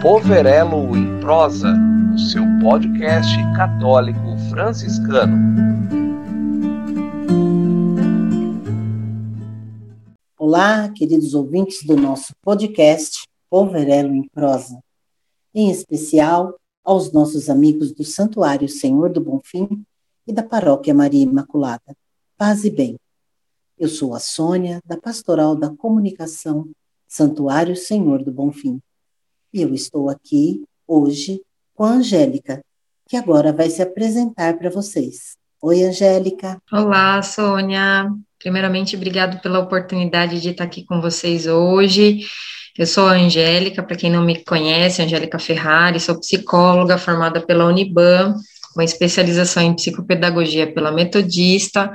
Poverelo em Prosa, o seu podcast católico franciscano. Olá, queridos ouvintes do nosso podcast Poverelo em Prosa, em especial aos nossos amigos do Santuário Senhor do Bonfim e da Paróquia Maria Imaculada. Paz e bem. Eu sou a Sônia, da Pastoral da Comunicação Santuário Senhor do Bonfim. E eu estou aqui hoje com a Angélica, que agora vai se apresentar para vocês. Oi, Angélica. Olá, Sônia. Primeiramente, obrigado pela oportunidade de estar aqui com vocês hoje. Eu sou a Angélica, para quem não me conhece, Angélica Ferrari, sou psicóloga formada pela Uniban, com especialização em psicopedagogia pela Metodista.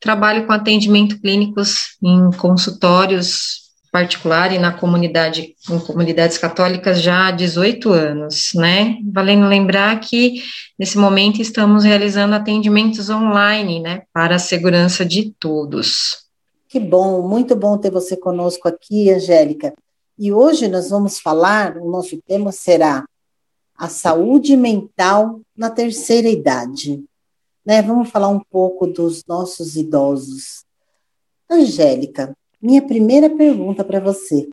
Trabalho com atendimento clínicos em consultórios particular e na comunidade, em comunidades católicas já há 18 anos, né? Valendo lembrar que nesse momento estamos realizando atendimentos online, né, para a segurança de todos. Que bom, muito bom ter você conosco aqui, Angélica. E hoje nós vamos falar, o nosso tema será a saúde mental na terceira idade. Né? Vamos falar um pouco dos nossos idosos. Angélica, minha primeira pergunta para você: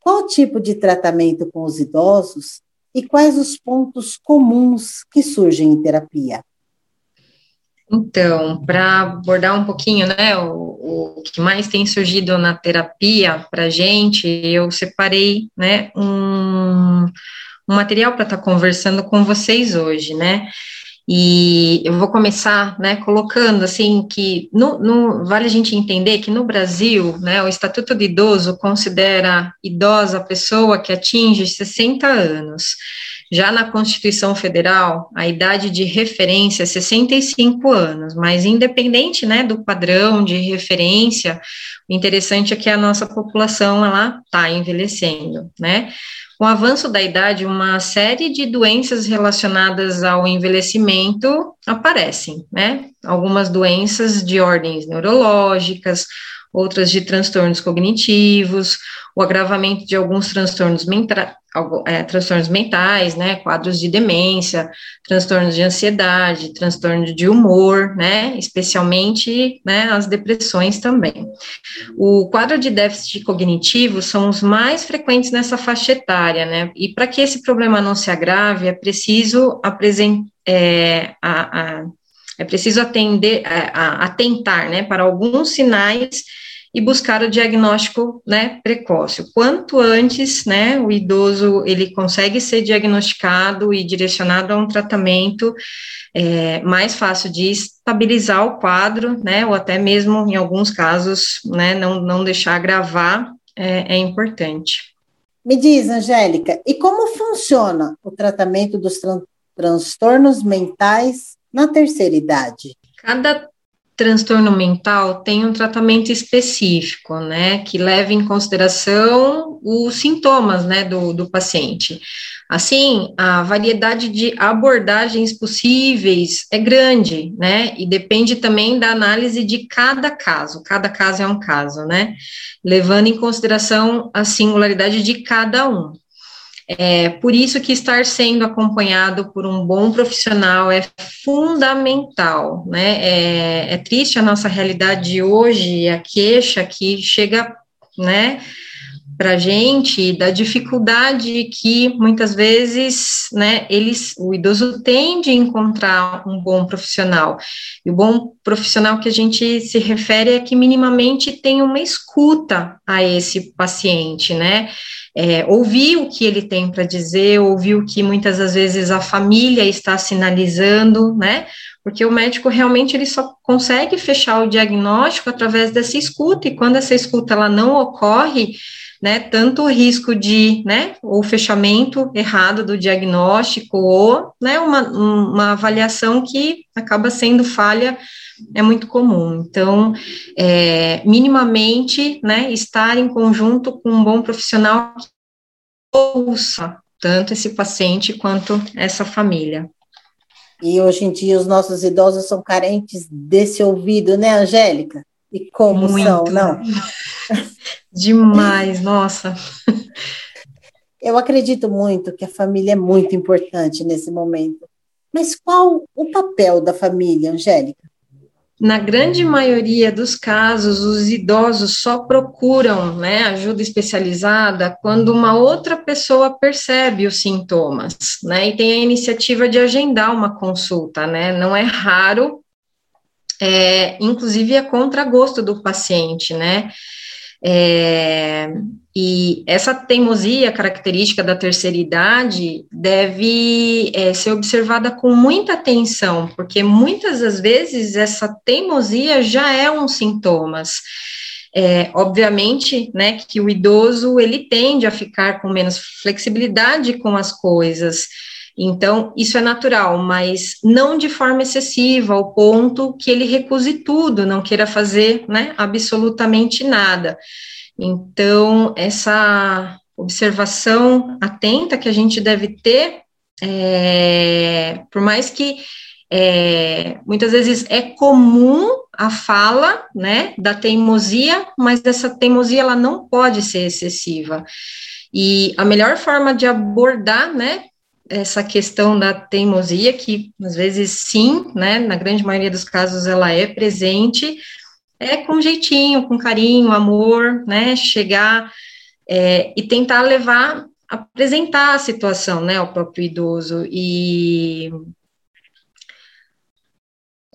qual tipo de tratamento com os idosos e quais os pontos comuns que surgem em terapia? Então, para abordar um pouquinho, né, o, o, que mais tem surgido na terapia para gente, eu separei, né, um, um material para estar tá conversando com vocês hoje, né, e eu vou começar, né, colocando assim que no, no, vale a gente entender que no Brasil, né, o Estatuto de Idoso considera idosa a pessoa que atinge 60 anos. Já na Constituição Federal, a idade de referência é 65 anos, mas independente, né, do padrão de referência, o interessante é que a nossa população está envelhecendo, né? Com o avanço da idade, uma série de doenças relacionadas ao envelhecimento aparecem, né? Algumas doenças de ordens neurológicas, outras de transtornos cognitivos, o agravamento de alguns transtornos, mentra, é, transtornos mentais, né, quadros de demência, transtornos de ansiedade, transtornos de humor, né, especialmente, né, as depressões também. O quadro de déficit cognitivo são os mais frequentes nessa faixa etária, né, e para que esse problema não se agrave, é preciso apresentar, é, a, a, é preciso atender, a, atentar, né, para alguns sinais e buscar o diagnóstico, né, precoce. Quanto antes, né, o idoso ele consegue ser diagnosticado e direcionado a um tratamento é, mais fácil de estabilizar o quadro, né, ou até mesmo em alguns casos, né, não, não deixar agravar é, é importante. Me diz, Angélica, e como funciona o tratamento dos tran transtornos mentais na terceira idade? Cada transtorno mental tem um tratamento específico, né, que leva em consideração os sintomas, né, do, do paciente. Assim, a variedade de abordagens possíveis é grande, né, e depende também da análise de cada caso, cada caso é um caso, né, levando em consideração a singularidade de cada um. É por isso que estar sendo acompanhado por um bom profissional é fundamental, né? É, é triste a nossa realidade de hoje, a queixa que chega, né? Para a gente da dificuldade que muitas vezes, né, eles, o idoso tem de encontrar um bom profissional. E o bom profissional que a gente se refere é que minimamente tem uma escuta a esse paciente, né? É, ouvir o que ele tem para dizer, ouvir o que muitas das vezes a família está sinalizando, né? Porque o médico realmente ele só consegue fechar o diagnóstico através dessa escuta, e quando essa escuta ela não ocorre, né, tanto o risco de, né, o fechamento errado do diagnóstico ou, né, uma, uma avaliação que acaba sendo falha é muito comum. Então, é, minimamente, né, estar em conjunto com um bom profissional que ouça tanto esse paciente quanto essa família. E hoje em dia os nossos idosos são carentes desse ouvido, né, Angélica? E como muito. são, não? Demais, nossa. Eu acredito muito que a família é muito importante nesse momento. Mas qual o papel da família, Angélica? Na grande maioria dos casos, os idosos só procuram né, ajuda especializada quando uma outra pessoa percebe os sintomas, né, e tem a iniciativa de agendar uma consulta, né, não é raro, é, inclusive é contra gosto do paciente, né, é, e essa teimosia característica da terceira idade deve é, ser observada com muita atenção, porque muitas das vezes essa teimosia já é um sintomas. É, obviamente, né, que o idoso ele tende a ficar com menos flexibilidade com as coisas, então, isso é natural, mas não de forma excessiva, ao ponto que ele recuse tudo, não queira fazer né, absolutamente nada. Então, essa observação atenta que a gente deve ter, é, por mais que é, muitas vezes é comum a fala, né, da teimosia, mas essa teimosia ela não pode ser excessiva. E a melhor forma de abordar, né, essa questão da teimosia, que às vezes sim, né, na grande maioria dos casos ela é presente, é com jeitinho, com carinho, amor, né, chegar é, e tentar levar, apresentar a situação, né, ao próprio idoso. E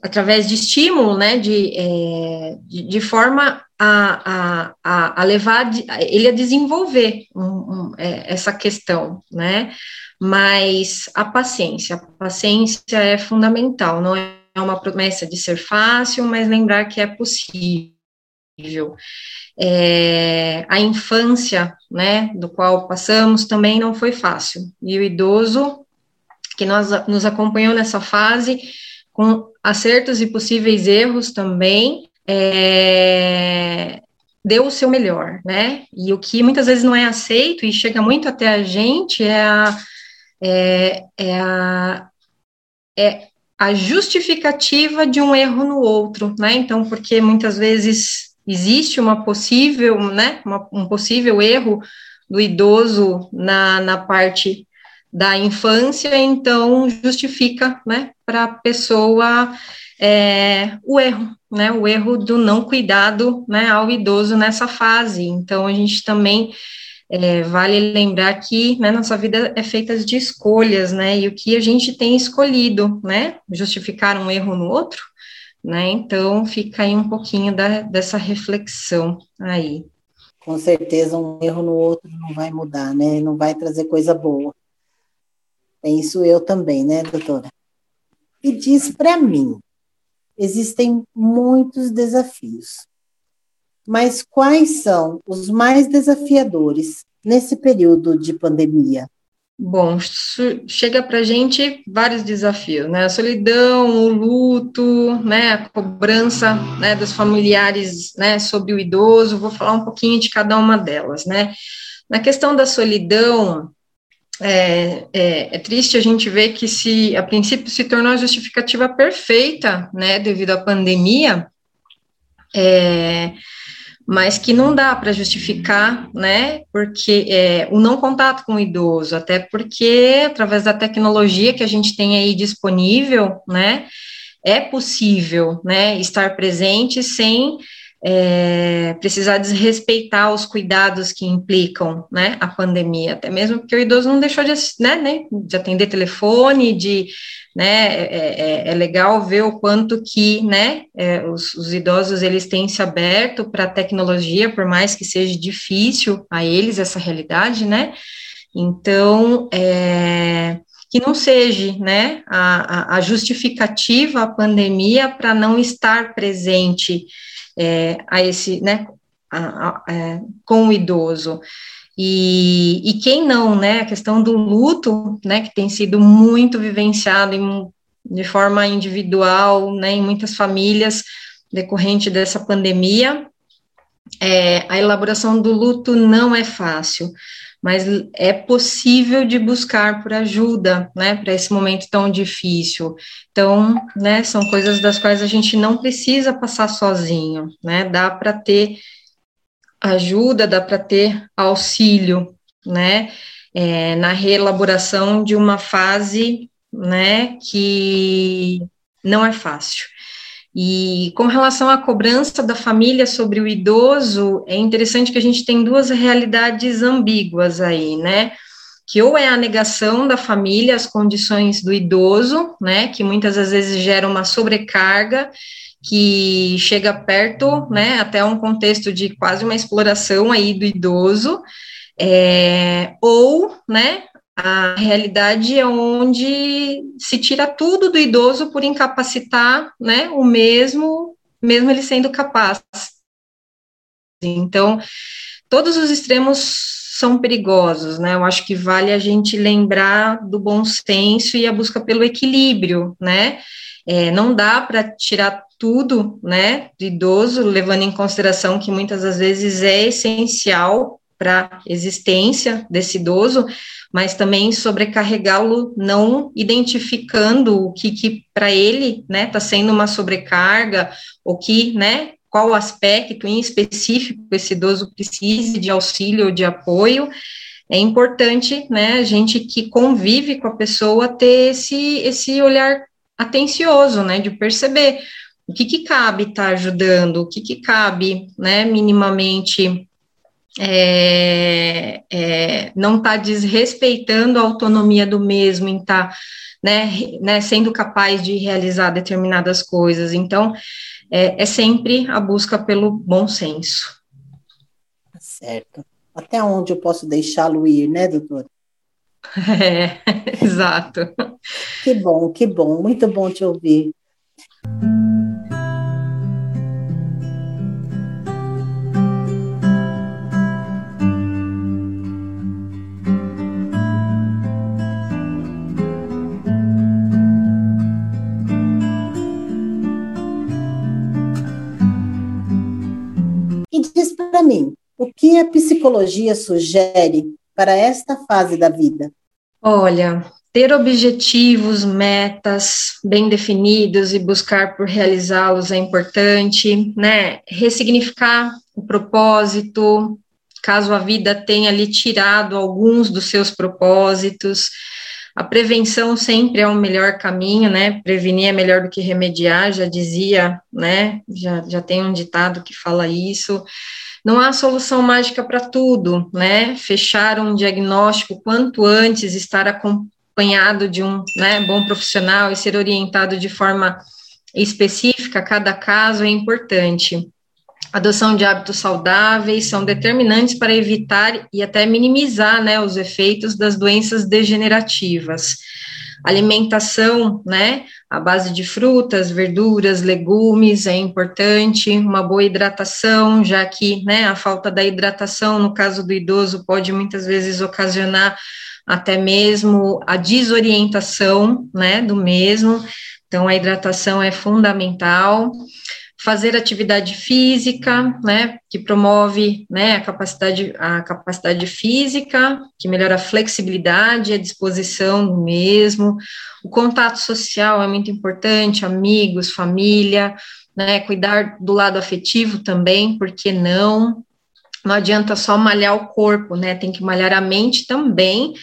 através de estímulo, né, de, é, de, de, forma a, a, a, levar ele a desenvolver um, um, é, essa questão, né, mas a paciência, a paciência é fundamental, não é uma promessa de ser fácil, mas lembrar que é possível. É, a infância, né, do qual passamos, também não foi fácil, e o idoso que nós, nos acompanhou nessa fase, com acertos e possíveis erros também, é, deu o seu melhor, né? E o que muitas vezes não é aceito e chega muito até a gente é a é, é, a, é a justificativa de um erro no outro, né? Então, porque muitas vezes existe uma possível, né, uma, um possível erro do idoso na, na parte da infância, então justifica, né, para a pessoa é, o erro, né, o erro do não cuidado, né, ao idoso nessa fase. Então, a gente também é, vale lembrar que né, nossa vida é feita de escolhas, né? E o que a gente tem escolhido, né? Justificar um erro no outro, né? Então fica aí um pouquinho da, dessa reflexão aí. Com certeza um erro no outro não vai mudar, né? Não vai trazer coisa boa. Penso eu também, né, doutora? E diz para mim, existem muitos desafios mas quais são os mais desafiadores nesse período de pandemia? Bom, chega para gente vários desafios, né? A solidão, o luto, né? A cobrança né, dos familiares né, sobre o idoso. Vou falar um pouquinho de cada uma delas, né? Na questão da solidão, é, é, é, triste a gente ver que se a princípio se tornou a justificativa perfeita, né, devido à pandemia, é, mas que não dá para justificar, né, porque é, o não contato com o idoso, até porque através da tecnologia que a gente tem aí disponível, né, é possível, né, estar presente sem é, precisar desrespeitar os cuidados que implicam, né, a pandemia, até mesmo porque o idoso não deixou de, né, né, de atender telefone, de né, é, é, é, legal ver o quanto que, né, é, os, os, idosos, eles têm se aberto para a tecnologia, por mais que seja difícil a eles essa realidade, né, então, é, que não seja, né, a, a justificativa à pandemia para não estar presente é, a esse, né, a, a, com o idoso, e, e quem não, né? A questão do luto, né? Que tem sido muito vivenciado em, de forma individual, né? Em muitas famílias, decorrente dessa pandemia. É, a elaboração do luto não é fácil, mas é possível de buscar por ajuda, né, para esse momento tão difícil. Então, né, são coisas das quais a gente não precisa passar sozinho, né, dá para ter ajuda, dá para ter auxílio, né? é, na reelaboração de uma fase, né, que não é fácil. E com relação à cobrança da família sobre o idoso, é interessante que a gente tem duas realidades ambíguas aí, né? Que ou é a negação da família às condições do idoso, né? Que muitas das vezes gera uma sobrecarga que chega perto, né? Até um contexto de quase uma exploração aí do idoso, é, ou, né? A realidade é onde se tira tudo do idoso por incapacitar, né, o mesmo, mesmo ele sendo capaz. Então, todos os extremos são perigosos, né? Eu acho que vale a gente lembrar do bom senso e a busca pelo equilíbrio, né? É, não dá para tirar tudo, né, do idoso, levando em consideração que muitas das vezes é essencial para a existência desse idoso, mas também sobrecarregá-lo não identificando o que, que para ele, né, está sendo uma sobrecarga, o que, né, qual aspecto em específico esse idoso precise de auxílio ou de apoio, é importante, né, a gente que convive com a pessoa ter esse, esse olhar atencioso, né, de perceber o que, que cabe estar tá ajudando, o que, que cabe, né, minimamente é, é, não está desrespeitando a autonomia do mesmo em estar tá, né, né, sendo capaz de realizar determinadas coisas. Então, é, é sempre a busca pelo bom senso. Tá certo. Até onde eu posso deixá-lo ir, né, doutora? É, exato. Que bom, que bom, muito bom te ouvir. Mim, o que a psicologia sugere para esta fase da vida? Olha, ter objetivos, metas bem definidos e buscar por realizá-los é importante, né? Ressignificar o propósito, caso a vida tenha lhe tirado alguns dos seus propósitos. A prevenção sempre é o melhor caminho, né? Prevenir é melhor do que remediar, já dizia, né? Já, já tem um ditado que fala isso. Não há solução mágica para tudo, né? Fechar um diagnóstico quanto antes, estar acompanhado de um né, bom profissional e ser orientado de forma específica, cada caso é importante. Adoção de hábitos saudáveis são determinantes para evitar e até minimizar né, os efeitos das doenças degenerativas alimentação, né, a base de frutas, verduras, legumes é importante, uma boa hidratação, já que, né, a falta da hidratação, no caso do idoso, pode muitas vezes ocasionar até mesmo a desorientação, né, do mesmo, então a hidratação é fundamental, fazer atividade física, né, que promove, né, a capacidade, a capacidade física, que melhora a flexibilidade, a disposição mesmo, o contato social é muito importante, amigos, família, né, cuidar do lado afetivo também, porque não, não adianta só malhar o corpo, né, tem que malhar a mente também,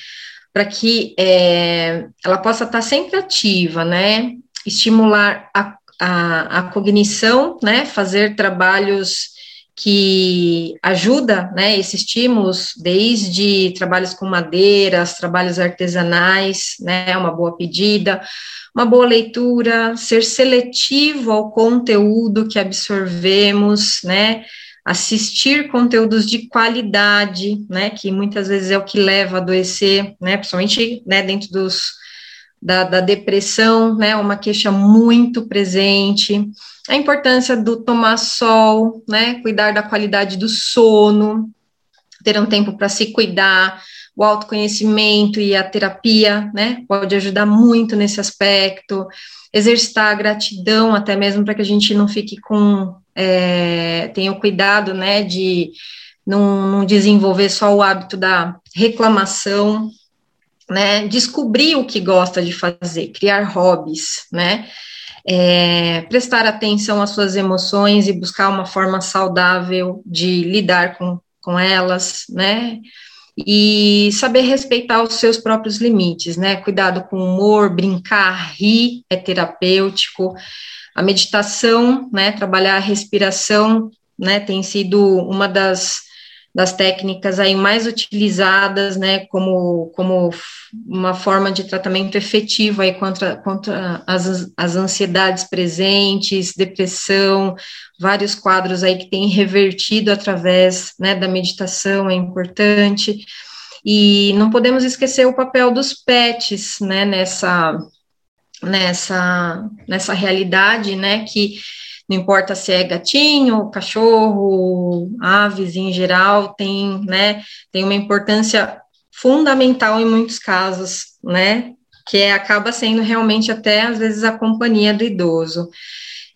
para que é, ela possa estar sempre ativa, né, estimular a a, a cognição, né, fazer trabalhos que ajuda, né, esses estímulos, desde trabalhos com madeiras, trabalhos artesanais, né, uma boa pedida, uma boa leitura, ser seletivo ao conteúdo que absorvemos, né, assistir conteúdos de qualidade, né, que muitas vezes é o que leva a adoecer, né, principalmente, né, dentro dos da, da depressão, né, uma queixa muito presente, a importância do tomar sol, né, cuidar da qualidade do sono, ter um tempo para se cuidar, o autoconhecimento e a terapia, né, pode ajudar muito nesse aspecto, exercitar a gratidão, até mesmo para que a gente não fique com, é, tenha o cuidado, né, de não, não desenvolver só o hábito da reclamação, né, descobrir o que gosta de fazer, criar hobbies, né, é, prestar atenção às suas emoções e buscar uma forma saudável de lidar com, com elas, né, e saber respeitar os seus próprios limites, né? Cuidado com o humor, brincar, rir é terapêutico. A meditação, né? Trabalhar a respiração, né? Tem sido uma das das técnicas aí mais utilizadas, né, como, como uma forma de tratamento efetivo aí contra, contra as, as ansiedades presentes, depressão, vários quadros aí que têm revertido através, né, da meditação, é importante, e não podemos esquecer o papel dos pets, né, nessa, nessa, nessa realidade, né, que não importa se é gatinho, cachorro, aves em geral, tem, né, tem uma importância fundamental em muitos casos, né, que é, acaba sendo realmente até às vezes a companhia do idoso.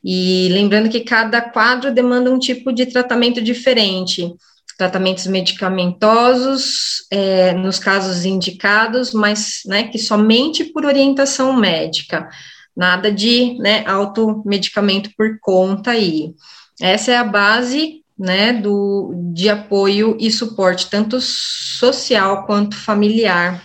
E lembrando que cada quadro demanda um tipo de tratamento diferente, tratamentos medicamentosos, é, nos casos indicados, mas né, que somente por orientação médica nada de né, automedicamento por conta aí. Essa é a base né, do, de apoio e suporte, tanto social quanto familiar,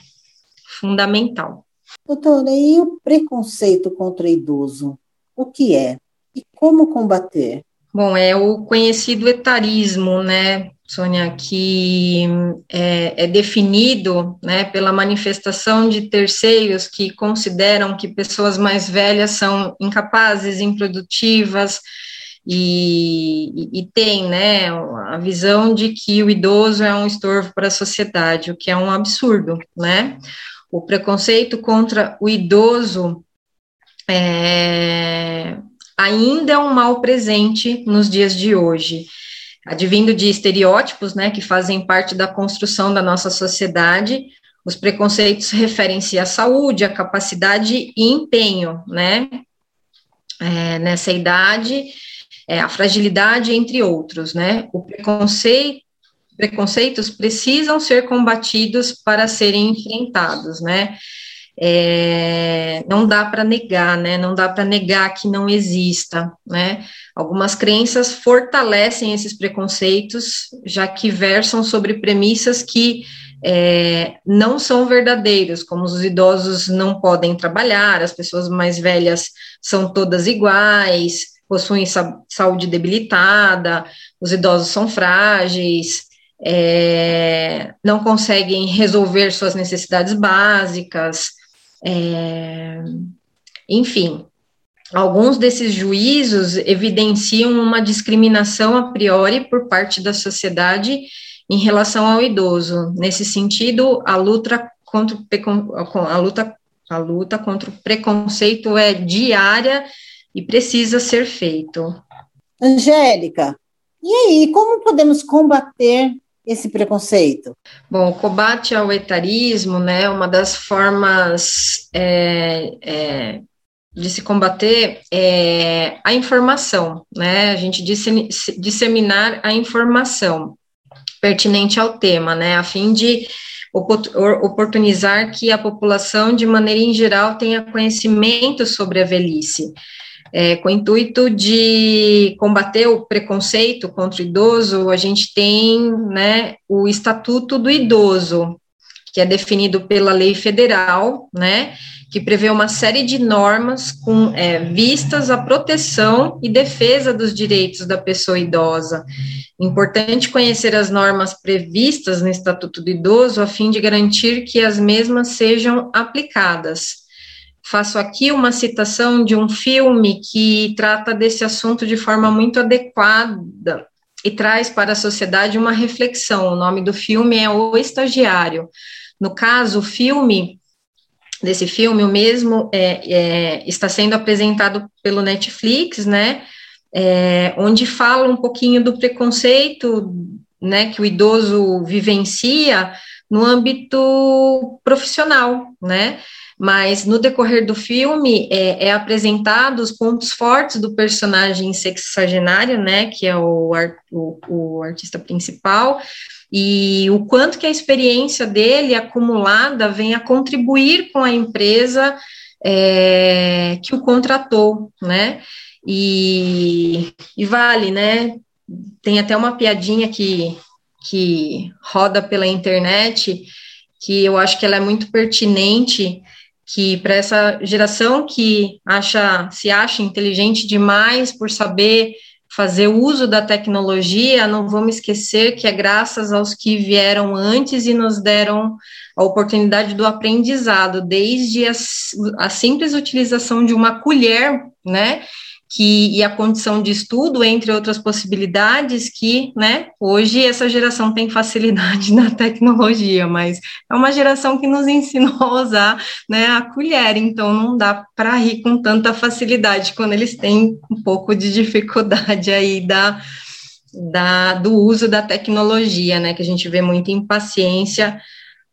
fundamental. Doutora, e o preconceito contra idoso? O que é? E como combater? Bom, é o conhecido etarismo, né? Sônia, que é, é, definido né, pela manifestação de terceiros que consideram que pessoas mais velhas são incapazes, improdutivas, e, e, e tem né, a visão de que o idoso é um estorvo para a sociedade, o que é um absurdo, né? O preconceito contra o idoso é, ainda é um mal presente nos dias de hoje advindo de estereótipos, né, que fazem parte da construção da nossa sociedade. Os preconceitos referem-se à saúde, à capacidade e empenho, né, é, nessa idade, é, a fragilidade, entre outros, né. O preconceito preconceitos precisam ser combatidos para serem enfrentados, né? É, não dá para negar, né? Não dá para negar que não exista, né? Algumas crenças fortalecem esses preconceitos, já que versam sobre premissas que é, não são verdadeiros, como os idosos não podem trabalhar, as pessoas mais velhas são todas iguais, possuem saúde debilitada, os idosos são frágeis, é, não conseguem resolver suas necessidades básicas, é, enfim, alguns desses juízos evidenciam uma discriminação a priori por parte da sociedade em relação ao idoso. Nesse sentido, a luta contra o, a luta, a luta contra o preconceito é diária e precisa ser feito. Angélica, e aí, como podemos combater esse preconceito? Bom, o combate ao etarismo, né, uma das formas é, é, de se combater é a informação, né, a gente disseminar a informação pertinente ao tema, né, a fim de oportunizar que a população, de maneira em geral, tenha conhecimento sobre a velhice é, com o intuito de combater o preconceito contra o idoso, a gente tem né, o Estatuto do Idoso, que é definido pela lei federal, né, que prevê uma série de normas com é, vistas à proteção e defesa dos direitos da pessoa idosa. Importante conhecer as normas previstas no Estatuto do Idoso a fim de garantir que as mesmas sejam aplicadas. Faço aqui uma citação de um filme que trata desse assunto de forma muito adequada e traz para a sociedade uma reflexão. O nome do filme é O Estagiário. No caso, o filme desse filme, o mesmo é, é, está sendo apresentado pelo Netflix, né? É, onde fala um pouquinho do preconceito, né, que o idoso vivencia no âmbito profissional, né? Mas no decorrer do filme é, é, apresentado os pontos fortes do personagem sexagenário, né, que é o, o, o, artista principal, e o quanto que a experiência dele acumulada vem a contribuir com a empresa é, que o contratou, né, e, e vale, né, tem até uma piadinha que que roda pela internet, que eu acho que ela é muito pertinente que para essa geração que acha se acha inteligente demais por saber fazer uso da tecnologia, não vamos esquecer que é graças aos que vieram antes e nos deram a oportunidade do aprendizado, desde a, a simples utilização de uma colher, né, que, e a condição de estudo, entre outras possibilidades, que, né, hoje essa geração tem facilidade na tecnologia, mas é uma geração que nos ensinou a usar, né, a colher, então não dá para rir com tanta facilidade quando eles têm um pouco de dificuldade aí da, da, do uso da tecnologia, né, que a gente vê muita impaciência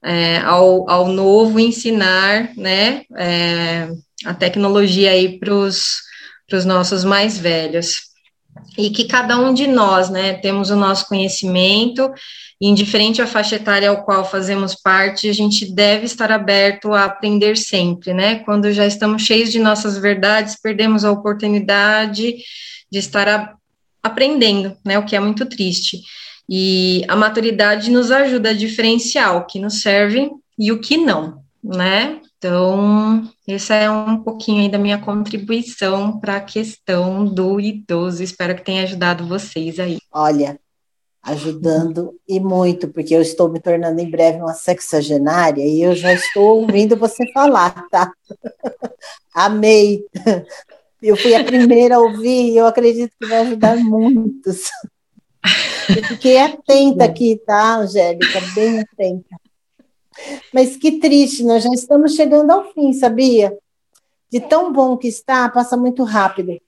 é, ao, ao novo ensinar, né, é, a tecnologia aí para os para os nossos mais velhos. E que cada um de nós, né, temos o nosso conhecimento, e indiferente à faixa etária ao qual fazemos parte, a gente deve estar aberto a aprender sempre, né? Quando já estamos cheios de nossas verdades, perdemos a oportunidade de estar a, aprendendo, né? O que é muito triste. E a maturidade nos ajuda a diferenciar o que nos serve e o que não, né? Então, essa é um pouquinho aí da minha contribuição para a questão do idoso. Espero que tenha ajudado vocês aí. Olha, ajudando e muito, porque eu estou me tornando em breve uma sexagenária e eu já estou ouvindo você falar, tá? Amei. Eu fui a primeira a ouvir e eu acredito que vai ajudar muitos. Eu fiquei atenta aqui, tá, Angélica? Bem atenta. Mas que triste, nós já estamos chegando ao fim, sabia? De tão bom que está, passa muito rápido.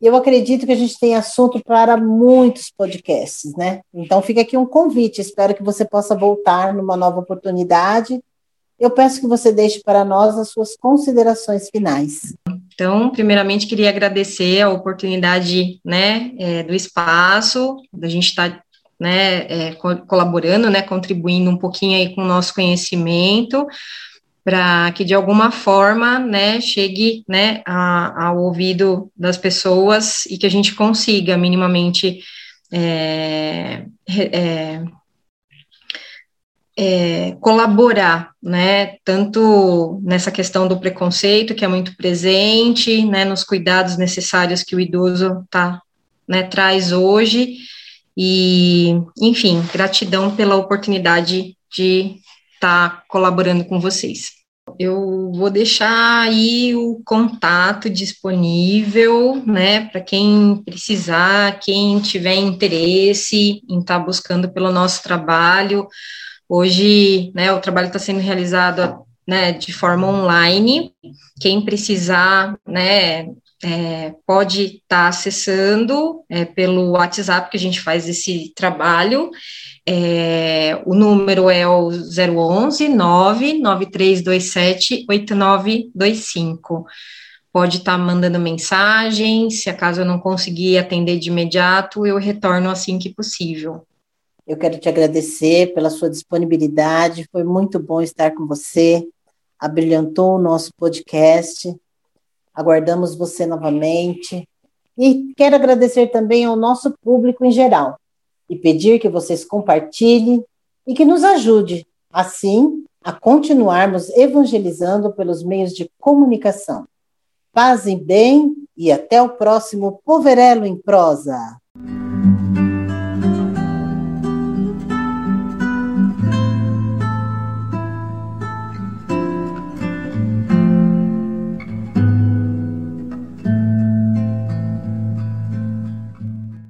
Eu acredito que a gente tem assunto para muitos podcasts, né? Então fica aqui um convite, espero que você possa voltar numa nova oportunidade. Eu peço que você deixe para nós as suas considerações finais. Então, primeiramente, queria agradecer a oportunidade né, é, do espaço, da gente estar tá né, é, colaborando, né, contribuindo um pouquinho aí com o nosso conhecimento, para que de alguma forma, né, chegue, né, a, ao ouvido das pessoas e que a gente consiga minimamente é, é, é, colaborar, né, tanto nessa questão do preconceito, que é muito presente, né, nos cuidados necessários que o idoso tá, né, traz hoje, e, enfim, gratidão pela oportunidade de estar tá colaborando com vocês. Eu vou deixar aí o contato disponível, né, para quem precisar, quem tiver interesse em estar tá buscando pelo nosso trabalho. Hoje, né, o trabalho está sendo realizado né, de forma online. Quem precisar, né, é, pode estar tá acessando é, pelo WhatsApp que a gente faz esse trabalho. É, o número é o 011 99327 8925. Pode estar tá mandando mensagem, se acaso eu não conseguir atender de imediato, eu retorno assim que possível. Eu quero te agradecer pela sua disponibilidade, foi muito bom estar com você, abrilhantou o nosso podcast. Aguardamos você novamente. E quero agradecer também ao nosso público em geral e pedir que vocês compartilhem e que nos ajude, assim, a continuarmos evangelizando pelos meios de comunicação. Paz e bem e até o próximo Poverelo em Prosa.